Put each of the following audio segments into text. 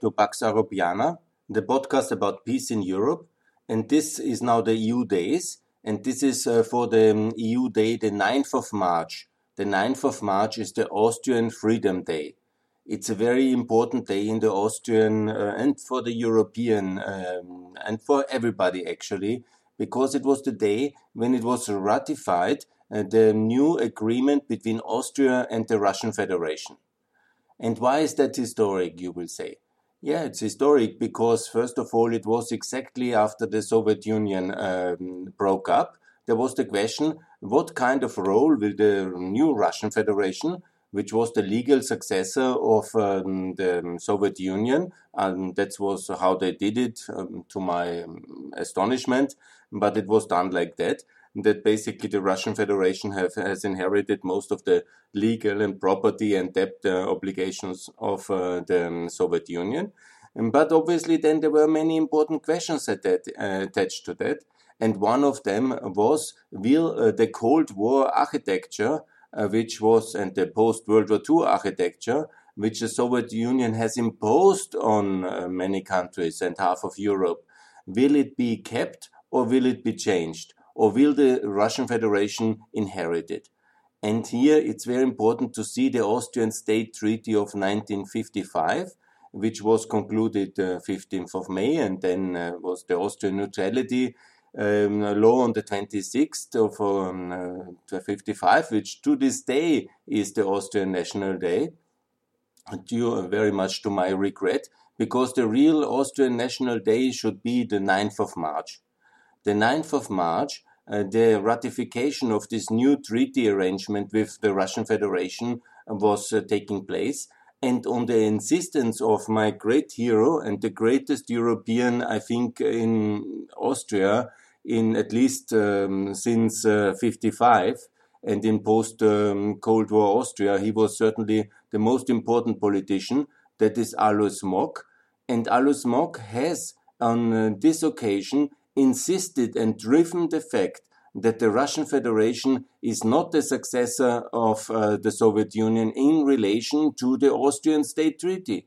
to Pax Europiana, the podcast about peace in Europe. And this is now the EU days. And this is uh, for the um, EU day, the 9th of March. The 9th of March is the Austrian Freedom Day. It's a very important day in the Austrian uh, and for the European um, and for everybody actually, because it was the day when it was ratified uh, the new agreement between Austria and the Russian Federation. And why is that historic, you will say? Yeah, it's historic because, first of all, it was exactly after the Soviet Union um, broke up. There was the question what kind of role will the new Russian Federation, which was the legal successor of um, the Soviet Union, and that was how they did it, um, to my um, astonishment, but it was done like that that basically the Russian Federation have, has inherited most of the legal and property and debt uh, obligations of uh, the um, Soviet Union. But obviously, then there were many important questions that, uh, attached to that. And one of them was will uh, the Cold War architecture, uh, which was, and the post World War II architecture, which the Soviet Union has imposed on uh, many countries and half of Europe, will it be kept or will it be changed? Or will the Russian Federation inherit it? And here it's very important to see the Austrian State Treaty of 1955, which was concluded uh, 15th of May, and then uh, was the Austrian neutrality um, law on the 26th of um, uh, 55, which to this day is the Austrian National Day, due very much to my regret, because the real Austrian National Day should be the 9th of March. The 9th of March uh, the ratification of this new treaty arrangement with the Russian Federation was uh, taking place. And on the insistence of my great hero and the greatest European, I think, in Austria, in at least um, since uh, 55, and in post um, Cold War Austria, he was certainly the most important politician. That is Alois Mock. And Alois Mock has, on uh, this occasion, insisted and driven the fact that the Russian Federation is not the successor of uh, the Soviet Union in relation to the Austrian State Treaty.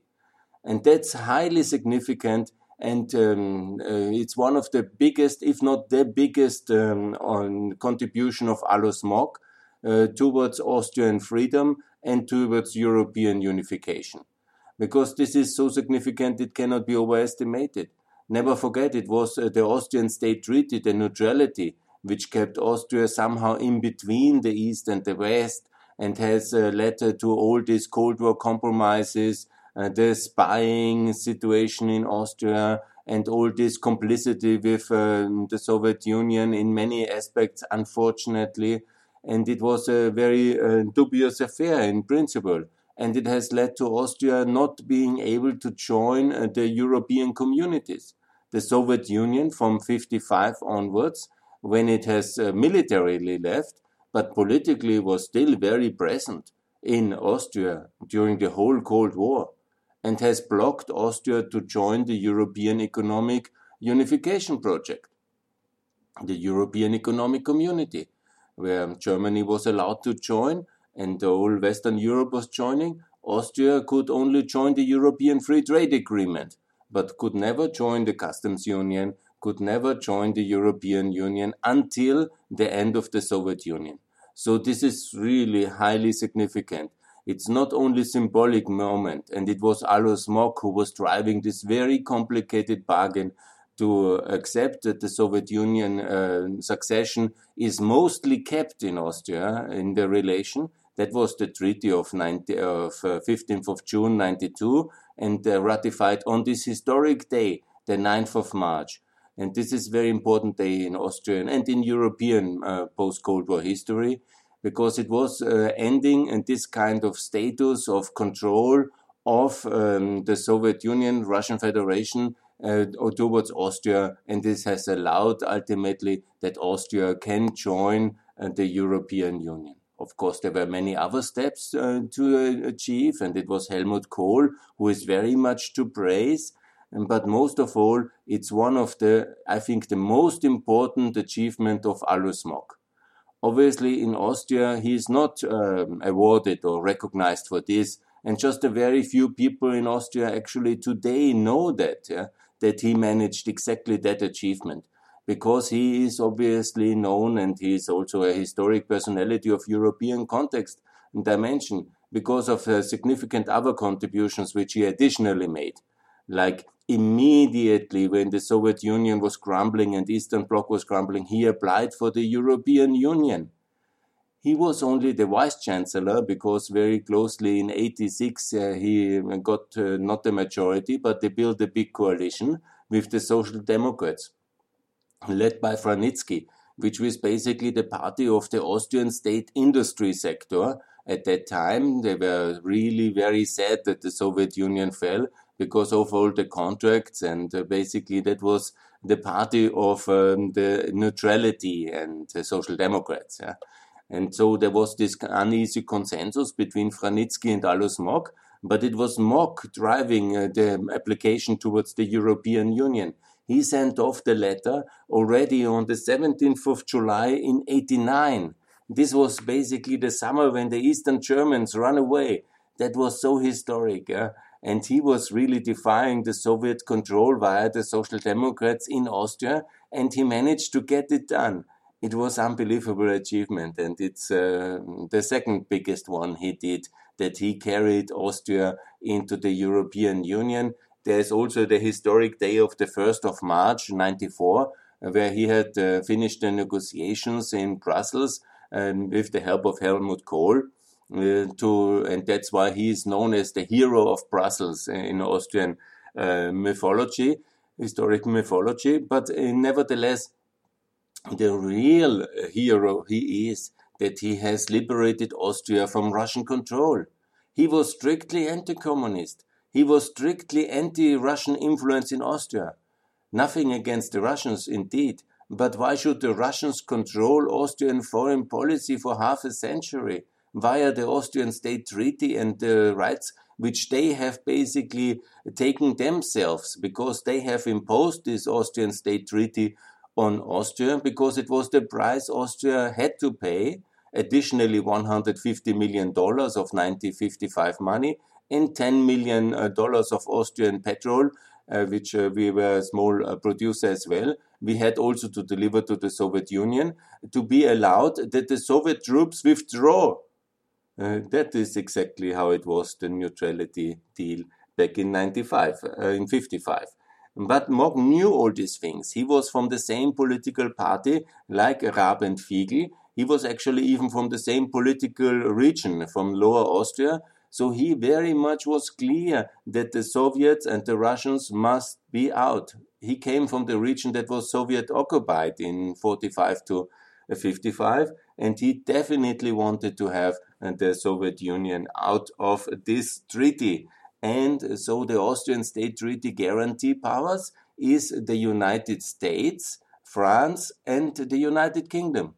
And that's highly significant. And um, uh, it's one of the biggest, if not the biggest, um, on contribution of Alois Mock uh, towards Austrian freedom and towards European unification. Because this is so significant, it cannot be overestimated. Never forget, it was uh, the Austrian State Treaty, the neutrality, which kept Austria somehow in between the East and the West and has uh, led to all these Cold War compromises, uh, the spying situation in Austria, and all this complicity with uh, the Soviet Union in many aspects, unfortunately. And it was a very dubious affair in principle. And it has led to Austria not being able to join uh, the European communities. The Soviet Union from 55 onwards when it has uh, militarily left, but politically was still very present in Austria during the whole Cold War and has blocked Austria to join the European Economic Unification Project, the European Economic Community, where Germany was allowed to join and the whole Western Europe was joining. Austria could only join the European Free Trade Agreement, but could never join the customs union could never join the European Union until the end of the Soviet Union. So this is really highly significant. It's not only symbolic moment, and it was Alois Mock who was driving this very complicated bargain to accept that the Soviet Union uh, succession is mostly kept in Austria in the relation. That was the Treaty of, 90, of uh, 15th of June 92 and uh, ratified on this historic day, the 9th of March. And this is very important day in Austrian and in European uh, post-Cold War history because it was uh, ending in this kind of status of control of um, the Soviet Union, Russian Federation uh, towards Austria, and this has allowed ultimately that Austria can join uh, the European Union. Of course, there were many other steps uh, to uh, achieve, and it was Helmut Kohl who is very much to praise but most of all, it's one of the, I think, the most important achievement of Alois Mock. Obviously, in Austria, he is not um, awarded or recognized for this And just a very few people in Austria actually today know that, yeah, that he managed exactly that achievement. Because he is obviously known and he is also a historic personality of European context and dimension because of uh, significant other contributions which he additionally made. Like immediately when the Soviet Union was crumbling and Eastern Bloc was crumbling, he applied for the European Union. He was only the vice chancellor because very closely in 86 uh, he got uh, not the majority, but they built a big coalition with the Social Democrats, led by Vranitzky, which was basically the party of the Austrian state industry sector. At that time, they were really very sad that the Soviet Union fell because of all the contracts and uh, basically that was the party of um, the neutrality and social democrats yeah? and so there was this uneasy consensus between Vranitzky and Alois Mock but it was Mock driving uh, the application towards the European Union he sent off the letter already on the 17th of July in 89 this was basically the summer when the Eastern Germans ran away that was so historic yeah? and he was really defying the Soviet control via the Social Democrats in Austria, and he managed to get it done. It was unbelievable achievement, and it's uh, the second biggest one he did that he carried Austria into the European Union. There's also the historic day of the 1st of March 94, where he had uh, finished the negotiations in Brussels um, with the help of Helmut Kohl uh, to, and that's why he is known as the hero of Brussels in Austrian uh, mythology, historic mythology. But uh, nevertheless, the real hero he is that he has liberated Austria from Russian control. He was strictly anti-communist. He was strictly anti-Russian influence in Austria. Nothing against the Russians, indeed, but why should the Russians control Austrian foreign policy for half a century? via the Austrian state treaty and the rights which they have basically taken themselves because they have imposed this Austrian state treaty on Austria because it was the price Austria had to pay. Additionally, $150 million of 1955 money and $10 million uh, of Austrian petrol, uh, which uh, we were a small producer as well. We had also to deliver to the Soviet Union to be allowed that the Soviet troops withdraw that is exactly how it was the neutrality deal back in 95, uh, in 55. But Mock knew all these things. He was from the same political party like Raab and Figl. He was actually even from the same political region, from Lower Austria. So he very much was clear that the Soviets and the Russians must be out. He came from the region that was Soviet occupied in 45 to 55, and he definitely wanted to have uh, the Soviet Union out of this treaty. And so the Austrian state treaty guarantee powers is the United States, France, and the United Kingdom.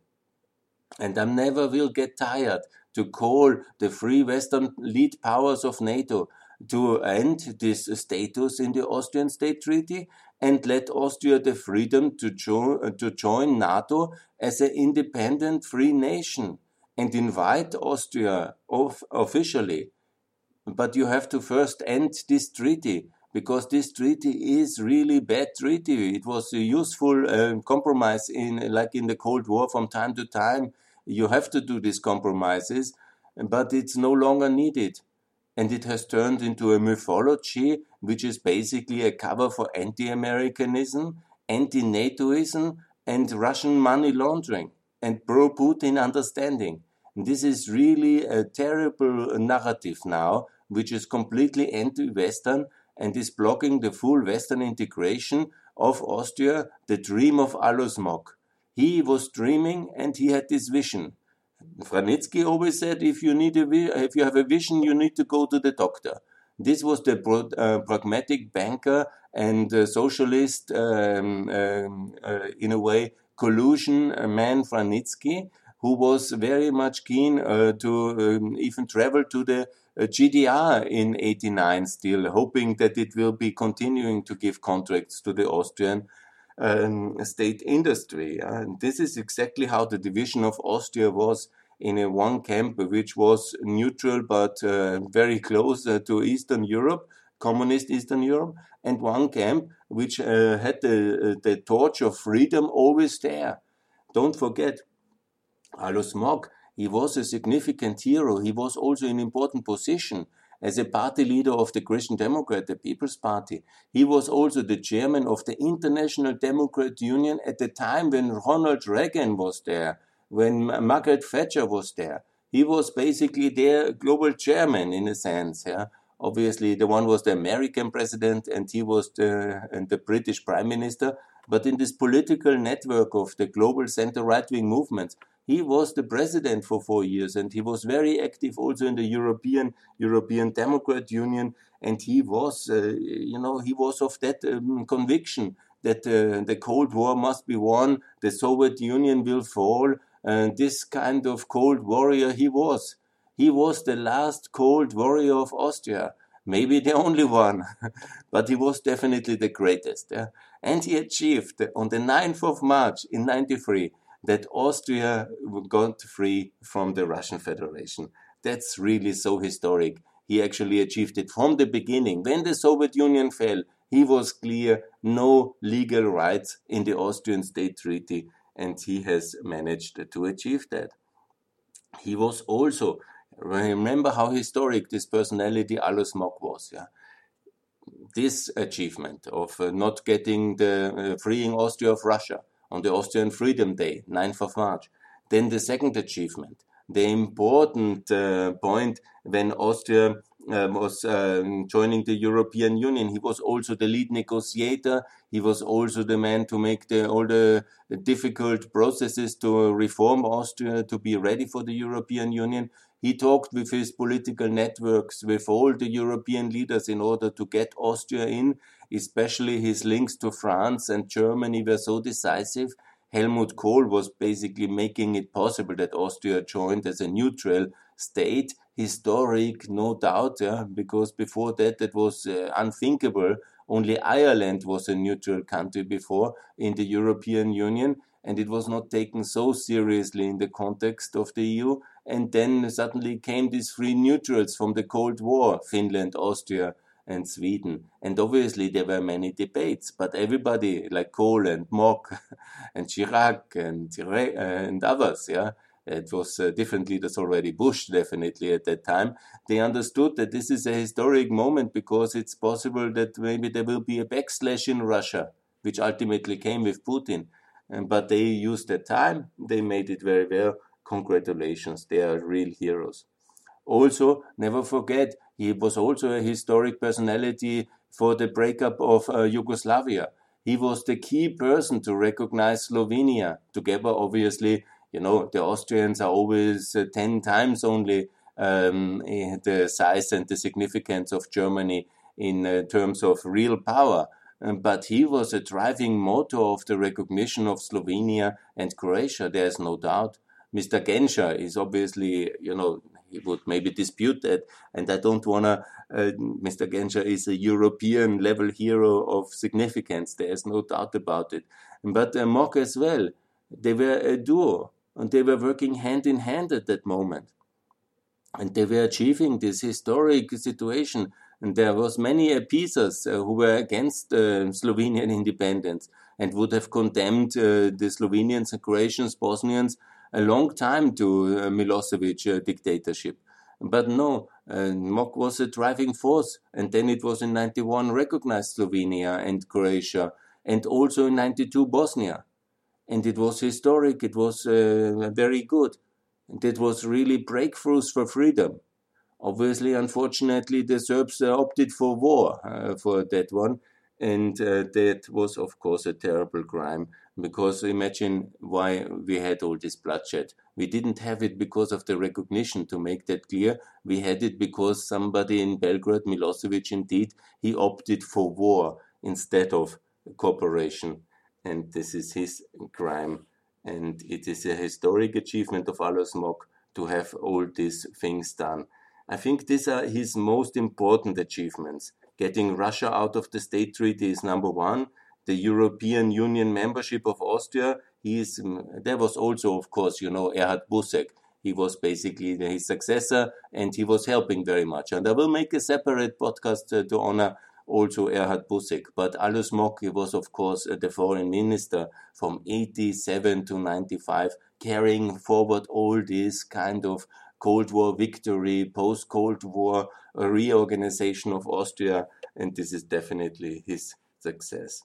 And I never will get tired to call the three Western lead powers of NATO to end this status in the Austrian State Treaty and let Austria the freedom to, jo- to join NATO as an independent free nation and invite Austria of, officially. But you have to first end this treaty because this treaty is really bad treaty. It was a useful uh, compromise in like in the Cold War from time to time. You have to do these compromises, but it's no longer needed. And it has turned into a mythology, which is basically a cover for anti-Americanism, anti-NATOism, and Russian money laundering and pro-Putin understanding. This is really a terrible narrative now, which is completely anti-Western and is blocking the full Western integration of Austria, the dream of Alois Mock. He was dreaming and he had this vision. Vranitzky always said, if you need a, if you have a vision, you need to go to the doctor. This was the uh, pragmatic banker and uh, socialist, um, um, uh, in a way, collusion man Vranitzky, who was very much keen uh, to um, even travel to the uh, GDR in 89 still, hoping that it will be continuing to give contracts to the Austrian um, state industry. And this is exactly how the division of Austria was in a one camp which was neutral but uh, very close uh, to Eastern Europe, communist Eastern Europe, and one camp which uh, had the, uh, the torch of freedom always there. Don't forget, Alois Mock, he was a significant hero. He was also in important position as a party leader of the Christian Democrat, the People's Party. He was also the chairman of the International Democrat Union at the time when Ronald Reagan was there, when Margaret Thatcher was there. He was basically their global chairman in a sense. Yeah? Obviously, the one was the American president and he was the, and the British prime minister. But in this political network of the global center right wing movements, he was the president for four years and he was very active also in the European European Democrat Union and he was uh, you know he was of that um, conviction that uh, the Cold War must be won the Soviet Union will fall and this kind of cold warrior he was he was the last cold warrior of Austria maybe the only one but he was definitely the greatest yeah? and he achieved on the 9th of March in 93 that Austria got free from the Russian Federation. That's really so historic. He actually achieved it from the beginning. When the Soviet Union fell, he was clear no legal rights in the Austrian state treaty, and he has managed to achieve that. He was also, remember how historic this personality Alois Mock was. Yeah? This achievement of uh, not getting the uh, freeing Austria of Russia on the Austrian Freedom Day, 9th of March. Then the second achievement, the important uh, point when Austria uh, was uh, joining the European Union. He was also the lead negotiator. He was also the man to make the, all the difficult processes to reform Austria to be ready for the European Union. He talked with his political networks, with all the European leaders in order to get Austria in especially his links to France and Germany were so decisive. Helmut Kohl was basically making it possible that Austria joined as a neutral state. Historic, no doubt, yeah, because before that it was uh, unthinkable. Only Ireland was a neutral country before in the European Union, and it was not taken so seriously in the context of the EU. And then suddenly came these three neutrals from the Cold War Finland, Austria, and Sweden. And obviously there were many debates, but everybody like Kohl and Mock and Chirac and, and others, yeah, it was uh, different leaders already, Bush definitely at that time. They understood that this is a historic moment because it's possible that maybe there will be a backslash in Russia, which ultimately came with Putin. And, but they used that time, they made it very well. Congratulations, they are real heroes. Also, never forget, he was also a historic personality for the breakup of uh, Yugoslavia. He was the key person to recognize Slovenia. Together, obviously, you know, the Austrians are always uh, 10 times only um, the size and the significance of Germany in uh, terms of real power. Um, but he was a driving motor of the recognition of Slovenia and Croatia, there's no doubt. Mr. Genscher is obviously, you know, would maybe dispute that. And I don't want to, uh, Mr. Genscher is a European level hero of significance. There's no doubt about it. But uh, Mock as well, they were a duo and they were working hand in hand at that moment. And they were achieving this historic situation. And there was many appeasers uh, who were against uh, Slovenian independence and would have condemned uh, the Slovenians Croatians, Bosnians a long time to uh, Milosevic uh, dictatorship. But no, uh, Mock was a driving force. And then it was in 91 recognized Slovenia and Croatia, and also in 92 Bosnia. And it was historic, it was uh, very good. And it was really breakthroughs for freedom. Obviously, unfortunately, the Serbs uh, opted for war uh, for that one. And that was, of course, a terrible crime because imagine why we had all this bloodshed. We didn't have it because of the recognition, to make that clear. We had it because somebody in Belgrade, Milosevic, indeed, he opted for war instead of cooperation. And this is his crime. And it is a historic achievement of Mock to have all these things done. I think these are his most important achievements. Getting Russia out of the state treaty is number one the European Union membership of Austria. He is, there was also, of course, you know, Erhard Busek. he was basically his successor and he was helping very much. And I will make a separate podcast uh, to honor also Erhard Busek. But Alois Mock, he was of course uh, the foreign minister from 87 to 95, carrying forward all this kind of Cold War victory, post Cold War reorganization of Austria, and this is definitely his success.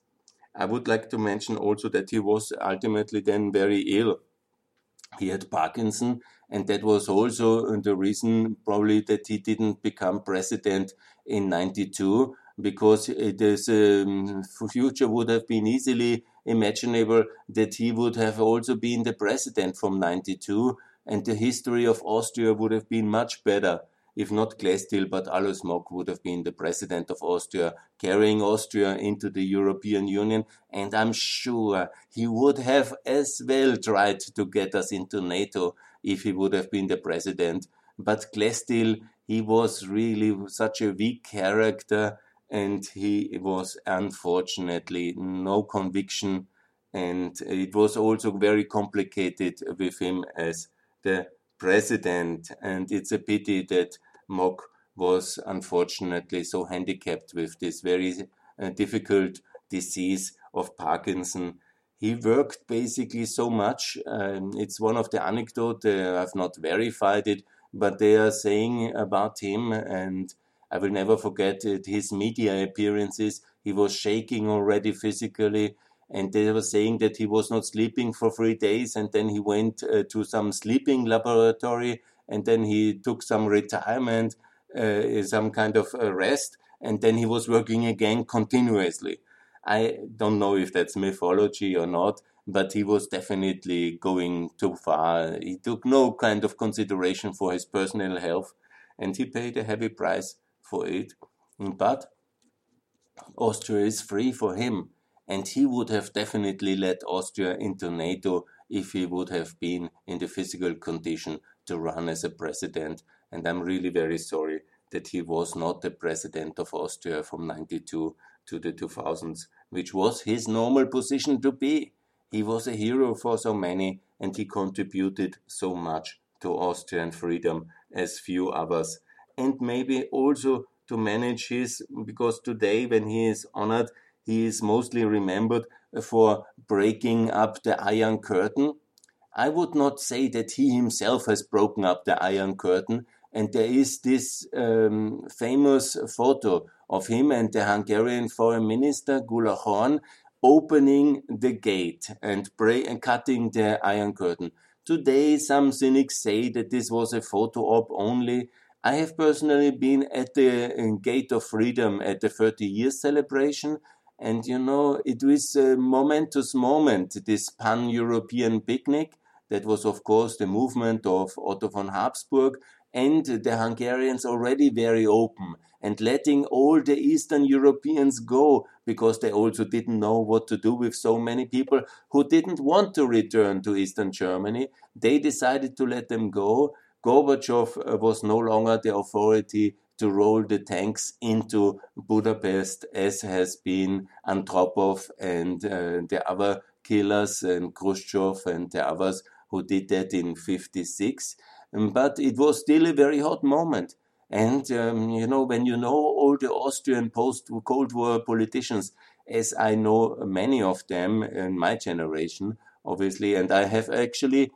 I would like to mention also that he was ultimately then very ill. He had Parkinson, and that was also the reason probably that he didn't become president in 92 because this um, future would have been easily imaginable that he would have also been the president from 92 and the history of Austria would have been much better if not Klestil, but Alois Mock would have been the president of Austria, carrying Austria into the European Union. And I'm sure he would have as well tried to get us into NATO if he would have been the president. But Klestil, he was really such a weak character and he was unfortunately no conviction and it was also very complicated with him as the president and it's a pity that Mock was unfortunately so handicapped with this very uh, difficult disease of Parkinson. He worked basically so much. Um, it's one of the anecdotes. Uh, I've not verified it, but they are saying about him and I will never forget it, his media appearances. He was shaking already physically, and they were saying that he was not sleeping for three days, and then he went uh, to some sleeping laboratory, and then he took some retirement, uh, some kind of rest, and then he was working again continuously. I don't know if that's mythology or not, but he was definitely going too far. He took no kind of consideration for his personal health, and he paid a heavy price for it, but Austria is free for him, and he would have definitely led Austria into NATO if he would have been in the physical condition to run as a president. And I'm really very sorry that he was not the president of Austria from 92 to the 2000s, which was his normal position to be. He was a hero for so many, and he contributed so much to Austrian freedom as few others and maybe also to manage his, because today when he is honored, he is mostly remembered for breaking up the Iron Curtain. I would not say that he himself has broken up the Iron Curtain, and there is this um, famous photo of him and the Hungarian foreign minister Gyula Horn opening the gate and, and cutting the Iron Curtain. Today, some cynics say that this was a photo op only I have personally been at the uh, Gate of Freedom at the 30 years celebration. And you know, it was a momentous moment, this pan European picnic. That was, of course, the movement of Otto von Habsburg and the Hungarians already very open and letting all the Eastern Europeans go because they also didn't know what to do with so many people who didn't want to return to Eastern Germany. They decided to let them go. Gorbachev uh, was no longer the authority to roll the tanks into Budapest, as has been Andropov and uh, the other killers, and Khrushchev and the others who did that in 56. Um, but it was still a very hot moment. And, um, you know, when you know all the Austrian post Cold War politicians, as I know many of them in my generation, obviously, and I have actually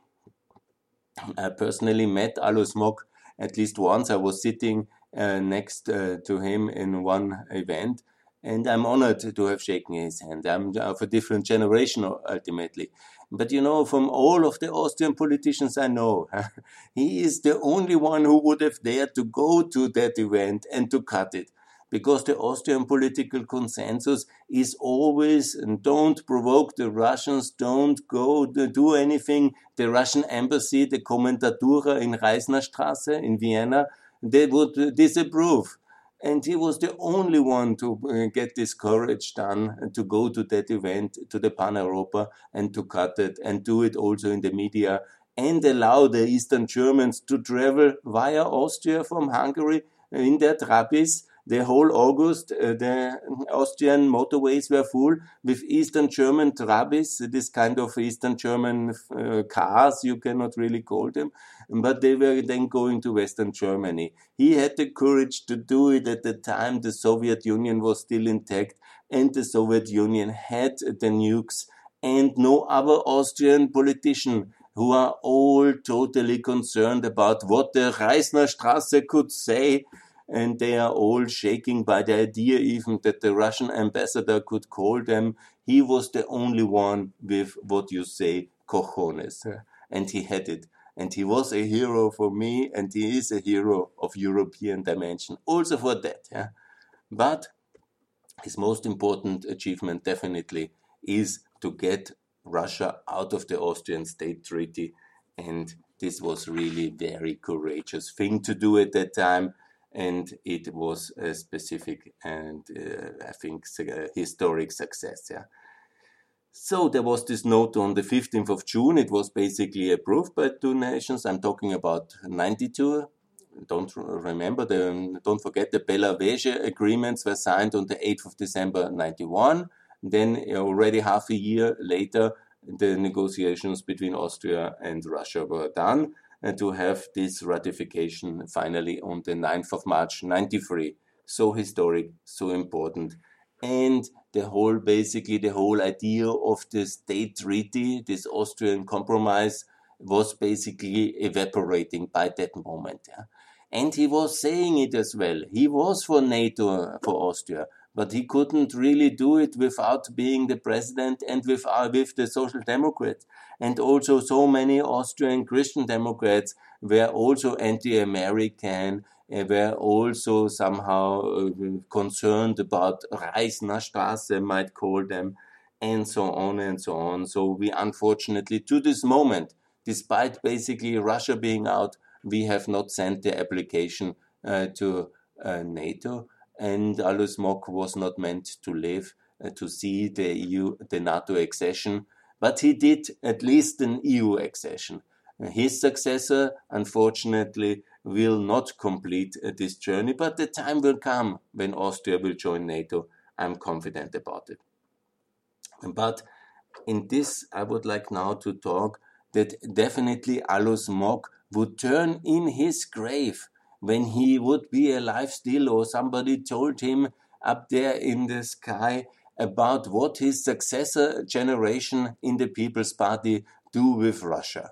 I personally met Alois Mock at least once. I was sitting uh, Uh, next uh, to him in one event, and I'm honored to have shaken his hand. I'm uh, of a different generation uh, ultimately. But you know, from all of the Austrian politicians I know, he is the only one who would have dared to go to that event and to cut it because the Austrian political consensus is always don't provoke the Russians, don't go do anything. The Russian embassy, the Kommandantura in Reisnerstrasse in Vienna, they would disapprove. And he was the only one to uh, get this courage done to go to that event, to the Pan Europa, and to cut it and do it also in the media and allow the Eastern Germans to travel via Austria from Hungary in their trabis the whole August, uh, the Austrian motorways were full with Eastern German Trabis, this kind of Eastern German uh, cars, you cannot really call them, but they were then going to Western Germany. He had the courage to do it at the time the Soviet Union was still intact and the Soviet Union had the nukes and no other Austrian politician who are all totally concerned about what the Reisner Strasse could say and they are all shaking by the idea even that the Russian ambassador could call them. He was the only one with what you say, cojones. And he had it. And he was a hero for me, and he is a hero of European dimension, also for that. Yeah? But his most important achievement definitely is to get Russia out of the Austrian state treaty. And this was really very courageous thing to do at that time and it was a specific and uh, I think a uh, historic success. Yeah. So there was this note on the 15th of June. It was basically approved by two nations. I'm talking about 92. Don't remember the. Um, don't forget the Belavezha agreements were signed on the 8th of December 91. Then uh, already half a year later, the negotiations between Austria and Russia were done Uh, to have this ratification finally on the 9th of March 93. So historic, so important. And the whole, basically, the whole idea of the state treaty, this Austrian compromise, was basically evaporating by that moment. Yeah? And he was saying it as well. He was for NATO, for Austria, but he couldn't really do it without being the president and with, uh, with the Social Democrats. And also, so many Austrian Christian Democrats were also anti American, were also somehow uh, concerned about Reisnerstrasse, might call them, and so on and so on. So, we unfortunately, to this moment, despite basically Russia being out, we have not sent the application uh, to uh, NATO and Alois Mock was not meant to live uh, to see the EU, the NATO accession, but he did at least an EU accession. Uh, his successor, unfortunately, will not complete uh, this journey, but the time will come when Austria will join NATO. I'm confident about it. But in this, I would like now to talk that definitely Alois Mock would turn in his grave when he would be alive still, or somebody told him up there in the sky about what his successor generation in the People's Party do with Russia.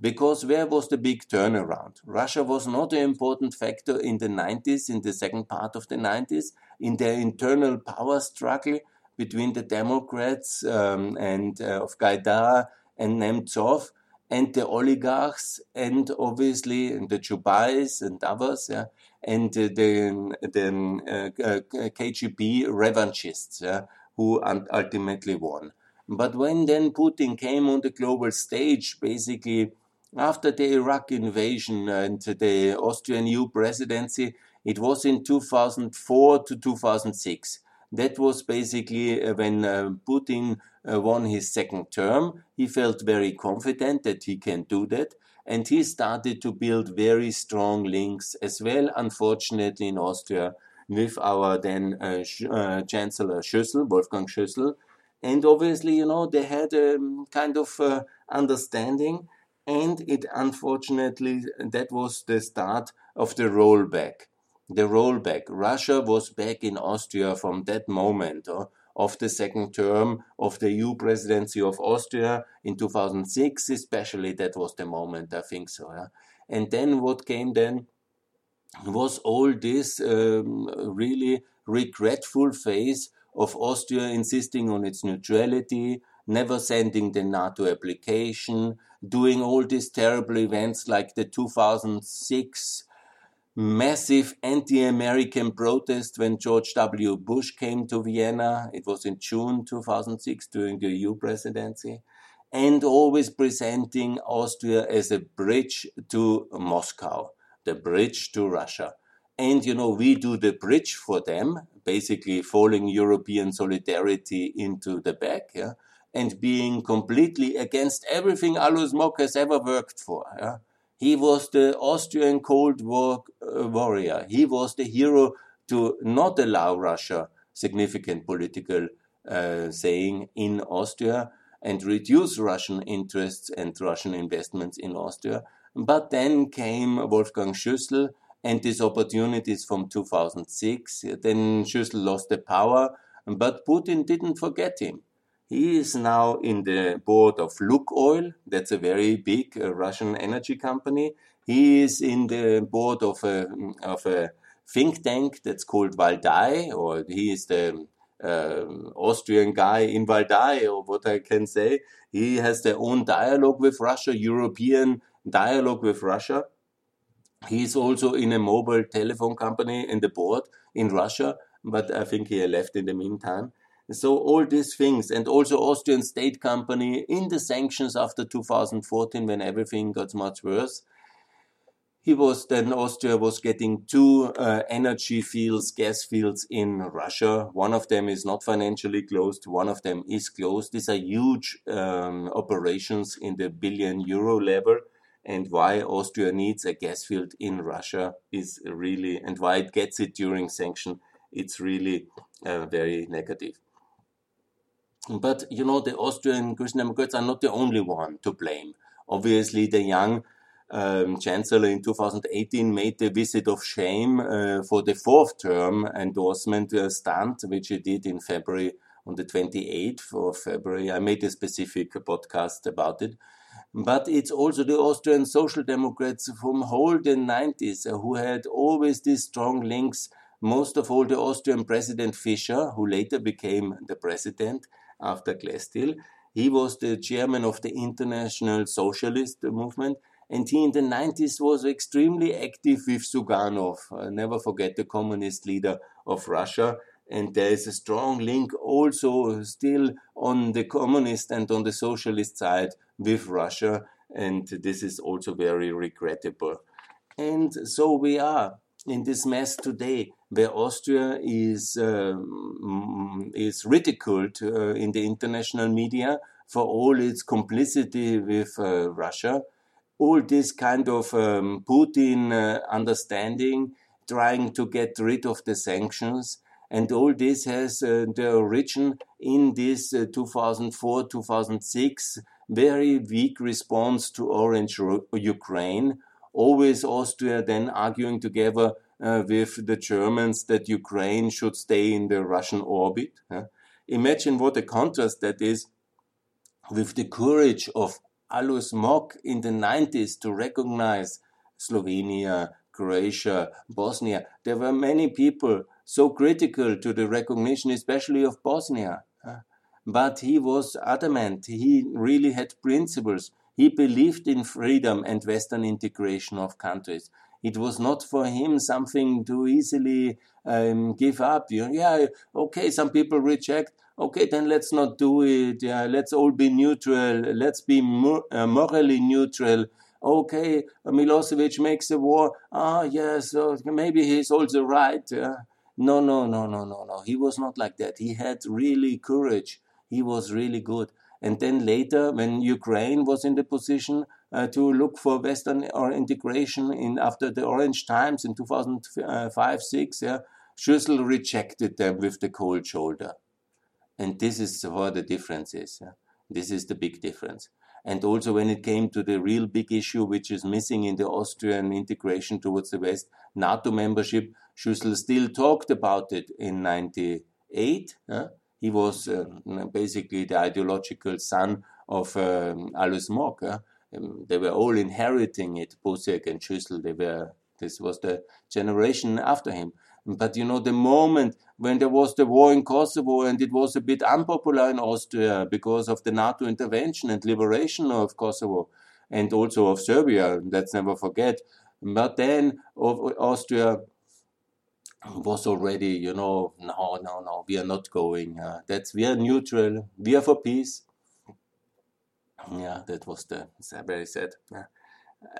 Because where was the big turnaround? Russia was not an important factor in the 90s, in the second part of the 90s, in the internal power struggle between the Democrats um, and uh, of Gaidar and Nemtsov and the oligarchs and obviously the Chubais and others, yeah, and the, the uh, uh KGB revanchists yeah, who ultimately won. But when then Putin came on the global stage, basically after the Iraq invasion and the Austrian EU presidency, it was in 2004 to 2006. That was basically uh, when uh, Putin uh, won his second term. He felt very confident that he can do that. And he started to build very strong links as well, unfortunately, in Austria with our then uh, uh, Chancellor Schüssel, Wolfgang Schüssel. And obviously, you know, they had a um, kind of uh, understanding. And it unfortunately, that was the start of the rollback. The rollback. Russia was back in Austria from that moment. Of the second term of the EU presidency of Austria in 2006, especially that was the moment, I think so. Yeah? And then what came then was all this um, really regretful phase of Austria insisting on its neutrality, never sending the NATO application, doing all these terrible events like the 2006 massive anti-American protest when George W. Bush came to Vienna. It was in June 2006 during the EU presidency. And always presenting Austria as a bridge to Moscow, the bridge to Russia. And, you know, we do the bridge for them, basically falling European solidarity into the back, yeah, and being completely against everything Alois Mock has ever worked for. Yeah he was the Austrian Cold War uh, warrior. He was the hero to not allow Russia significant political uh, saying in Austria and reduce Russian interests and Russian investments in Austria. But then came Wolfgang Schüssel and these opportunities from 2006. Then Schüssel lost the power, but Putin didn't forget him. He is now in the board of Lukoil. That's a very big uh, Russian energy company. He is in the board of a, of a think tank that's called Valdai, or he is the uh, Austrian guy in Valdai, or what I can say. He has their own dialogue with Russia, European dialogue with Russia. He is also in a mobile telephone company in the board in Russia, but I think he left in the meantime. So all these things, and also Austrian state company in the sanctions after 2014 when everything got much worse. He was then Austria was getting two uh, energy fields, gas fields in Russia. One of them is not financially closed. One of them is closed. These are huge um, operations in the billion euro level and why Austria needs a gas field in Russia is really, and why it gets it during sanction, it's really uh, very negative. But you know, the Austrian Christian Democrats are not the only one to blame. Obviously, the young um, chancellor in 2018 made the visit of shame uh, for the fourth term endorsement uh, stunt, which he did in February on the 28th of February. I made a specific podcast about it. But it's also the Austrian Social Democrats from the 90s uh, who had always these strong links. Most of all, the Austrian President Fischer, who later became the president after Klestil. He was the chairman of the International Socialist Movement, and he in the 90s was extremely active with Zyuganov. I uh, never forget the communist leader of Russia. And there is a strong link also still on the communist and on the socialist side with Russia, and this is also very regrettable. And so we are in this mess today, where Austria is um, is ridiculed uh, in the international media for all its complicity with uh, Russia, all this kind of um, Putin uh, understanding, trying to get rid of the sanctions, and all this has uh, the origin in this uh, 2004 2006 very weak response to Orange Ukraine. Always Austria then arguing together uh, with the Germans that Ukraine should stay in the Russian orbit. Imagine what a contrast that is with the courage of Alois Mock in the 90s to recognize Slovenia, Croatia, Bosnia. There were many people so critical to the recognition, especially of Bosnia but he was adamant. He really had principles. He believed in freedom and Western integration of countries. It was not for him something to easily um, give up. You yeah, okay, some people reject. Okay, then let's not do it. Yeah, let's all be neutral. Let's be mor- uh, morally neutral. Okay, Milosevic makes a war. Ah, yes, uh, maybe he's also right. Yeah. No, no, no, no, no, no. He was not like that. He had really courage he was really good. And then later, when Ukraine was in the position uh, to look for Western or integration in after the Orange Times in 2005 6, yeah, Schüssel rejected them with the cold shoulder. And this is where the difference is. Yeah? This is the big difference. And also, when it came to the real big issue, which is missing in the Austrian integration towards the West, NATO membership, Schüssel still talked about it in 98. Yeah? he was uh, basically the ideological son of um, Alois Mock. Uh, um, they were all inheriting it, Busek and Schüssel. They were. This was the generation after him. But you know, the moment when there was the war in Kosovo and it was a bit unpopular in Austria because of the NATO intervention and liberation of Kosovo and also of Serbia, let's never forget. But then Austria was already, you know, no, no, no, we are not going. Uh, that's we are neutral. We are for peace. Yeah, that was the very sad.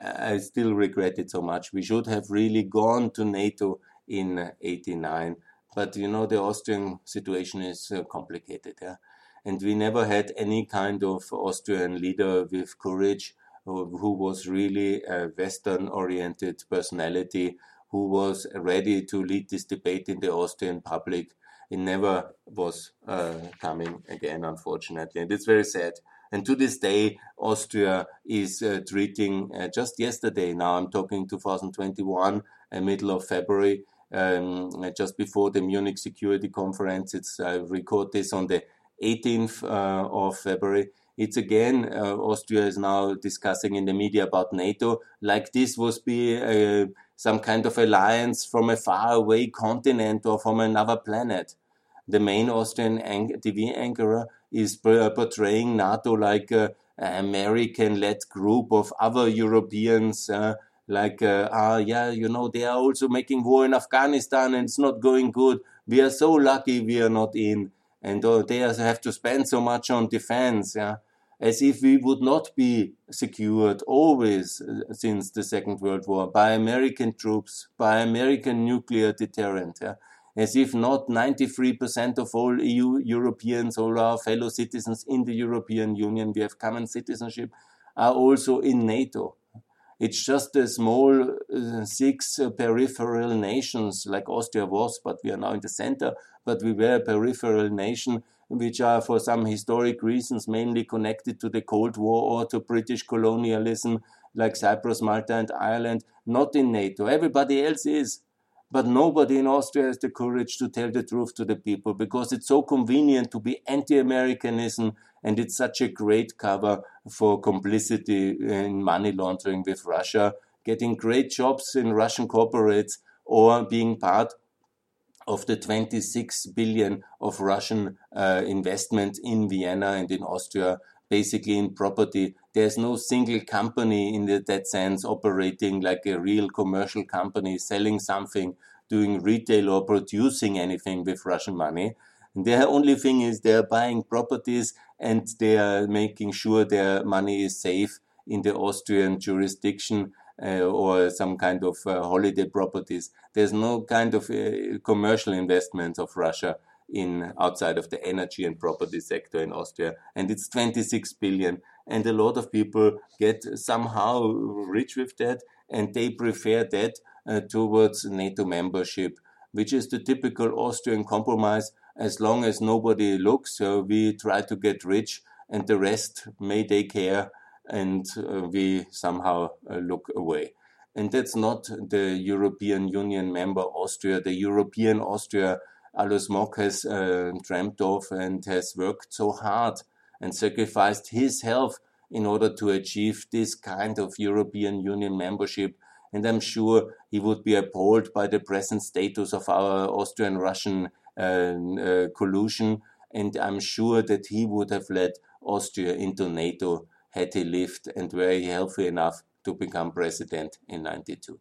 I still regret it so much. We should have really gone to NATO in '89, but you know the Austrian situation is uh, complicated. Yeah, and we never had any kind of Austrian leader with courage who, was really a Western-oriented personality who was ready to lead this debate in the Austrian public. It never was uh, coming again, unfortunately, and it's very sad. And to this day, Austria is uh, treating uh, just yesterday. Now I'm talking 2021, uh, middle of February, um, just before the Munich Security Conference. It's I record this on the 18th uh, of February. It's again uh, Austria is now discussing in the media about NATO, like this was be uh, some kind of alliance from a faraway continent or from another planet. The main Austrian TV anchor is portraying NATO like an American-led group of other Europeans. Uh, like, uh, ah, yeah, you know, they are also making war in Afghanistan and it's not going good. We are so lucky we are not in. And uh, they have to spend so much on defense, yeah, as if we would not be secured always uh, since the Second World War by American troops, by American nuclear deterrent, yeah as if not 93% of all EU Europeans, all our fellow citizens in the European Union, we have common citizenship, are also in NATO. It's just a small uh, six uh, peripheral nations like Austria was, but we are now in the center. But we were a peripheral nation, which are for some historic reasons mainly connected to the Cold War or to British colonialism, like Cyprus, Malta, and Ireland, not in NATO. Everybody else is. But nobody in Austria has the courage to tell the truth to the people because it's so convenient to be anti Americanism and it's such a great cover for complicity in money laundering with Russia, getting great jobs in Russian corporates or being part of the 26 billion of Russian uh, investment in Vienna and in Austria basically in property. There's no single company in the, that sense operating like a real commercial company, selling something, doing retail or producing anything with Russian money. And their only thing is they're buying properties and they are making sure their money is safe in the Austrian jurisdiction uh, or some kind of uh, holiday properties. There's no kind of uh, commercial investments of Russia in outside of the energy and property sector in Austria, and it's 26 billion. And a lot of people get somehow rich with that, and they prefer that uh, towards NATO membership, which is the typical Austrian compromise. As long as nobody looks, uh, we try to get rich, and the rest may they care, and uh, we somehow uh, look away. And that's not the European Union member Austria. The European Austria Alois Mock has uh, dreamt of and has worked so hard and sacrificed his health in order to achieve this kind of European Union membership. And I'm sure he would be appalled by the present status of our Austrian Russian uh, uh, collusion. And I'm sure that he would have led Austria into NATO had he lived and were he healthy enough to become president in 92.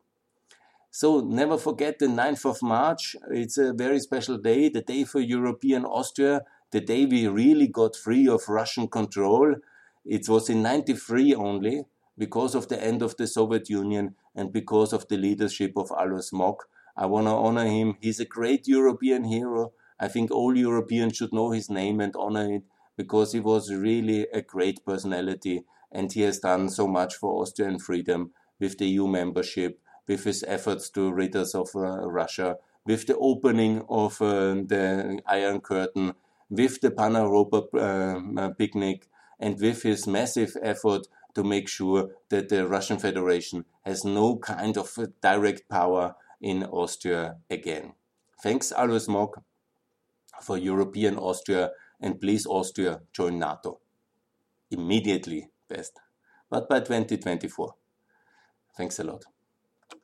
So never forget the 9th of March. It's a very special day, the day for European Austria, the day we really got free of Russian control. It was in 93 only because of the end of the Soviet Union and because of the leadership of Alois Mock. I want to honor him. He's a great European hero. I think all Europeans should know his name and honor it because he was really a great personality and he has done so much for Austrian freedom with the EU membership with his efforts to rid us of uh, Russia, with the opening of uh, the Iron Curtain, with the Pan Europa uh, picnic, and with his massive effort to make sure that the Russian Federation has no kind of direct power in Austria again. Thanks, Alois Mock, for European Austria, and please, Austria, join NATO. Immediately, best, but by 2024. Thanks a lot.